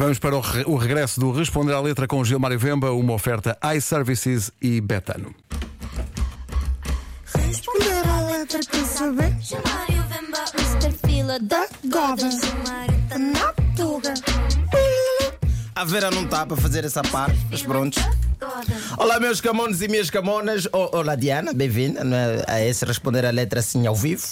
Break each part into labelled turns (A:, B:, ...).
A: Vamos para o, re- o regresso do Responder à Letra com Gilmário Vemba, uma oferta iServices e Betano.
B: Responder à letra quer saber
C: Chamário Vemba, Mr. Fila
B: da goda
C: tá
B: na tuga.
D: A Vera não está para fazer essa parte, mas pronto. Olá, meus camones e minhas camonas. O- Olá, Diana, bem-vinda né, a esse responder a letra assim ao vivo.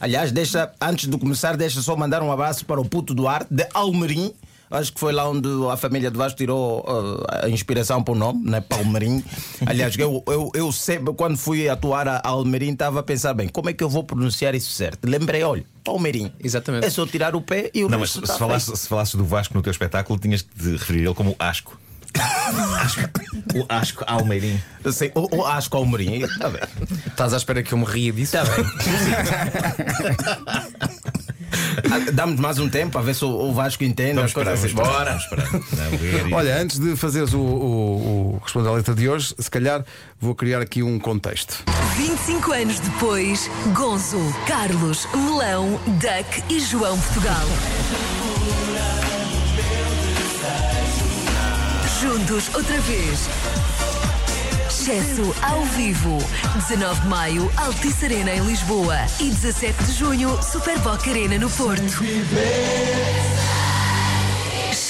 D: Aliás, deixa, antes de começar, deixa só mandar um abraço para o puto Duarte de Almerim. Acho que foi lá onde a família do Vasco tirou uh, a inspiração para o nome, né? Palmeirim. Aliás, eu, eu, eu sempre, quando fui atuar a Almerim, estava a pensar bem, como é que eu vou pronunciar isso certo? Lembrei, olha, Palmeirim.
E: Exatamente.
D: É só tirar o pé e o
F: Não, mas
D: resto
F: se
D: tá
F: falasses,
D: feito.
F: se falasses do Vasco no teu espetáculo, tinhas que te referir ele como Asco. Asco. O Asco Almeirim.
D: Eu sei, o, o Asco Almerim. Está bem.
E: Estás à espera que eu me ria disso?
D: Está bem. Damos mais um tempo a ver se o, Vasco entende
F: Vamos
D: as coisas
F: esperar,
D: assim.
F: vamos esperar, vamos esperar. Não, ver e-
A: Olha, antes de fazeres o, o, o Responder à Letra de hoje, se calhar vou criar aqui um contexto.
G: 25 anos depois, Gonzo, Carlos, Melão, Duck e João Portugal. Juntos outra vez. Excesso ao vivo. 19 de maio, Altice Arena em Lisboa. E 17 de junho, Super Boca Arena no Porto.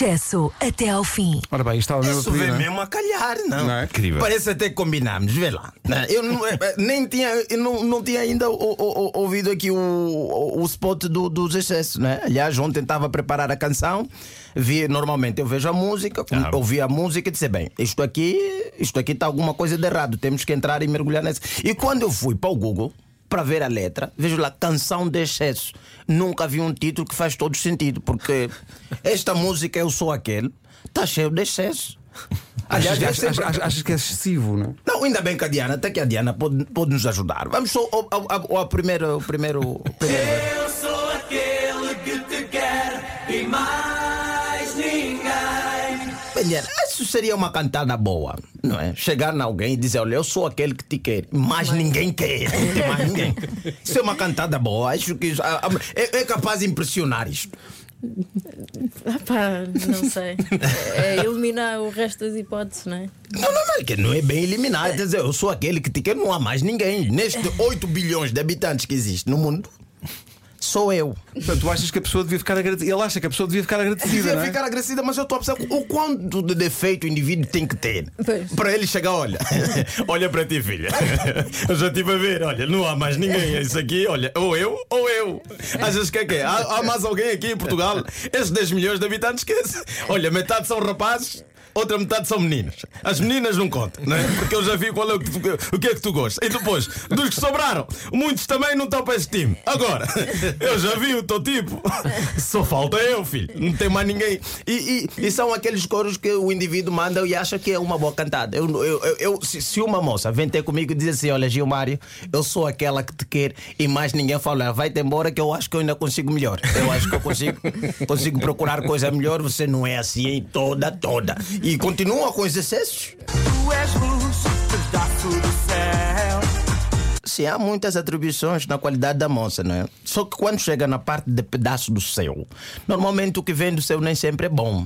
G: Excesso até ao fim.
A: Ora bem, isto estava mesmo a
D: Isso
A: pedir,
D: vem
A: não é?
D: mesmo a calhar, não?
A: Não é?
F: Incrível.
D: Parece até que combinámos, vê lá. Não, Eu não, eh, eh, nem tinha, eu não, não tinha ainda o- o- o- ouvido aqui o, o, o spot do, dos excessos, né? Aliás, ontem estava a preparar a canção, vi, normalmente eu vejo a música,
F: Ah.
D: ouvi a música e disse, bem, isto aqui, isto aqui está alguma coisa de errado, temos que entrar e mergulhar nessa. E quando eu fui para o Google, para ver a letra, vejo lá canção de excesso. Nunca vi um título que faz todo sentido, porque esta música Eu Sou Aquele está cheio de excesso.
A: Achas,
D: é
A: achas-
D: sempre-
A: achas- achas que é excessivo, não é?
D: não, ainda bem que a Diana, até que a Diana pode, pode nos ajudar. Vamos só ao, ao, ao, ao primeiro. ao primeiro, ao primeiro
H: Eu sou aquele que te quer e mais ninguém.
D: Bem, Diana, isso seria uma cantada boa, não é? Chegar em alguém e dizer: Olha, eu sou aquele que te quer, mas ninguém quer. Não tem mais ninguém. Isso é uma cantada boa. Acho que isso- é, é capaz de impressionar isto.
I: Ah pá, não sei. É eliminar o resto das hipóteses, não é?
D: Não, não, não, é que não é bem eliminar. Quer dizer, eu sou aquele que te quer, não há mais ninguém. Nestes 8 bilhões de habitantes que existe no mundo, sou eu.
A: Portanto, tu achas que a pessoa devia ficar agradecida? Ele acha que a pessoa devia ficar agradecida,
D: Devia
A: não é?
D: ficar agradecida, mas eu estou a pensar o quanto de defeito o indivíduo tem que ter
I: Pois.
D: para ele chegar, olha, olha para ti, filha. Eu já estive a ver, olha, não há mais ninguém. Isso aqui, olha, ou eu ou eu. Achas que é que é? Há, há mais alguém aqui em Portugal? Esses 10 milhões de habitantes, esquece. Olha, metade são rapazes. Outra metade são meninas. As meninas não contam, não é? Porque eu já vi qual é o que, tu, o que é que tu gostas. E depois, dos que sobraram, muitos também não estão para esse time. Agora, eu já vi o teu tipo. Só falta eu, filho. Não tem mais ninguém. E, e- e são aqueles coros que o indivíduo manda e acha que é uma boa cantada. Eu, eu- eu- se, se uma moça vem ter comigo e diz assim: Olha, Gilmário, eu sou aquela que te quer e mais ninguém fala, vai-te embora que eu acho que eu ainda consigo melhor. Eu acho que eu consigo, consigo procurar coisa melhor. Você não é assim toda, toda. E continua com os excessos.
H: Tu és luz, pedaço do céu.
D: Sim, há muitas atribuições na qualidade da moça, não é? Só que quando chega na parte de pedaço do céu, normalmente o que vem do céu nem sempre é bom.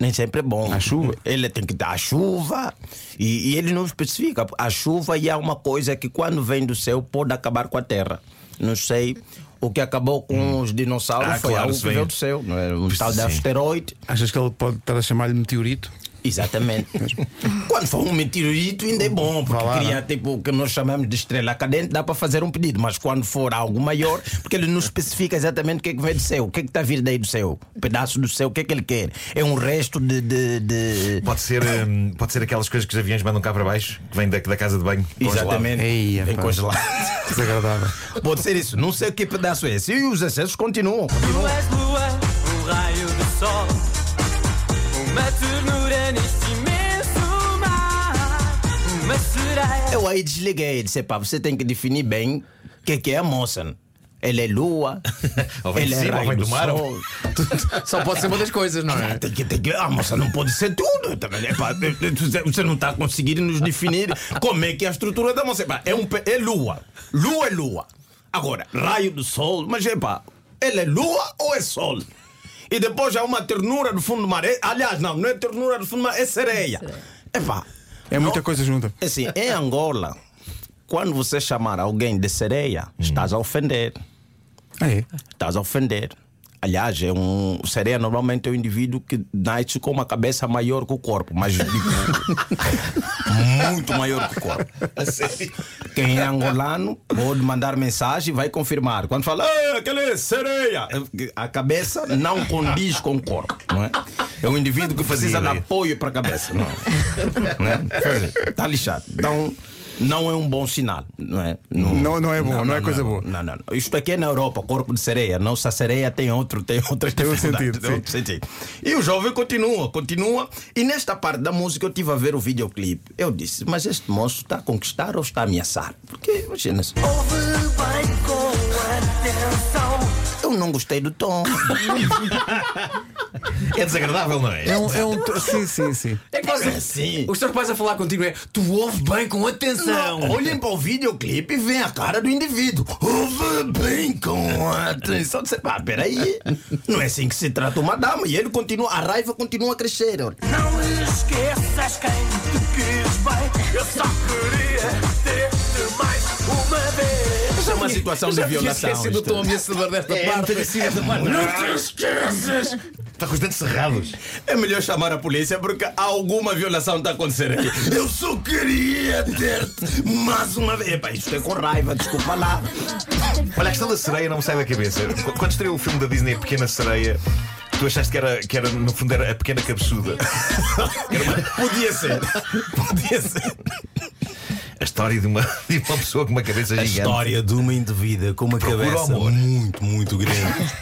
D: Nem sempre é bom.
A: A chuva.
D: Ele tem que dar a chuva. E, e ele não especifica. A chuva e é uma coisa que quando vem do céu pode acabar com a terra. Não sei. O que acabou com os dinossauros
F: Ah,
D: foi
F: claro,
D: algo que veio do céu. Não é? Um tal de asteroide.
A: Achas que ele pode estar a chamar-lhe meteorito?
D: Exatamente. Quando for um meteorito, ainda é bom, porque
A: lá,
D: cria
A: né?
D: tipo o que nós chamamos de estrela cadente, dá para fazer um pedido. Mas quando for algo maior, porque ele não especifica exatamente o que é que vem do céu, o que é que está a vir daí do céu, um pedaço do céu, o que é que ele quer? É um resto de. de, de-
F: Pode ser, hum, pode ser aquelas coisas que os aviões mandam cá para baixo, que vem da, da casa de banho. congelado.
D: Exatamente.
A: Ei,
D: Vem
A: pá.
D: congelado.
A: Desagradável.
D: Pode ser isso. Não sei que pedaço é esse. E os acessos continuam.
H: Tu és lua, um raio de sol.
D: Eu aí desliguei. Disse, pá, você tem que definir bem o que é que é a moça. Ele é lua, ele é raio do
F: mar.
E: Só pode ser uma das coisas, não é?
D: Tem que, tem que, a moça não pode ser tudo. Também, epá, você- não está conseguindo nos definir como é que é a estrutura da moça. É, um, é lua. Lua é lua. Agora, raio do sol. Mas epá, ele é lua ou é sol? E depois há uma ternura do fundo do mar. É- aliás, não, não é ternura do fundo do mar, é sereia. Epá,
A: É muita coisa junta.
D: assim, em Angola, quando você chamar alguém de sereia, estás a ofender.
A: Ah, é?
D: Estás a ofender. Aliás, é um sereia normalmente é um indivíduo que nasce com uma cabeça maior que o corpo, mas digo, muito maior que o corpo. Quem é angolano pode mandar mensagem e vai confirmar. Quando fala, "Ah, aquele é sereia, a cabeça não condiz com o corpo, não é? É um indivíduo que precisa de
F: ideia.
D: apoio para a cabeça, não é? Está lixado. Então, não é um bom sinal, não é?
A: Não- não é bom, não é coisa boa.
D: Não, não, não. Isto aqui é na Europa, corpo de sereia. Nossa sereia tem outro, tem outras
A: Tem outro
D: dificuldades,
A: sentido,
D: tem outro sentido. E o jovem continua, continua. E nesta parte da música eu estive a ver o videoclipe. Eu disse, mas este moço está a conquistar ou está a ameaçar? Porque, imagina -se. Eu não gostei do tom.
F: É desagradável, não é?
A: É um, é um- sim, sim, sim.
E: É quase
D: assim.
E: Os teus pais a falar contigo é tu ouves bem com atenção.
D: Não, olhem para o videoclipe e veem a cara do indivíduo. Ouve bem com atenção. Disse, pá, peraí. Não é assim que se trata uma dama. E ele continua, a raiva continua a crescer. olha.
H: Não esqueças quem te quis bem. Eu só queria ter-te mais uma vez.
D: É uma situação de
E: Já tinha
D: violação.
E: esquecido o
D: isto.
E: tom ameaçador desta
F: É,
E: parte.
F: esta parte. Não te esqueças! Está com os dentes cerrados.
D: É melhor chamar a polícia porque alguma violação está a acontecer aqui. Eu só queria ter-te mais uma vez. Epá, isto é com raiva, desculpa lá.
F: Olha, a questão da sereia não me sai da cabeça. Qu- Quando estreou o filme da Disney, Pequena Sereia, tu achaste que era, que era no fundo, era a pequena cabeçuda.
D: Podia ser. Podia ser.
F: A história de uma, de uma pessoa com uma cabeça
D: A
F: gigante.
D: história de uma indevida com uma
F: Procura
D: cabeça
F: amor.
D: muito, muito grande.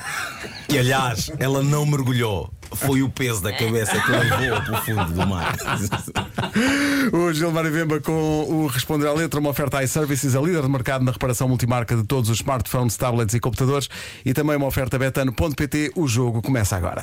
D: E aliás, ela não mergulhou. Foi o peso da cabeça que levou para o fundo do mar.
A: O Gilmar Vemba com o Responder à Letra, uma oferta iServices, a líder de mercado na reparação multimarca de todos os smartphones, tablets e computadores e também uma oferta betano.pt. O jogo começa agora.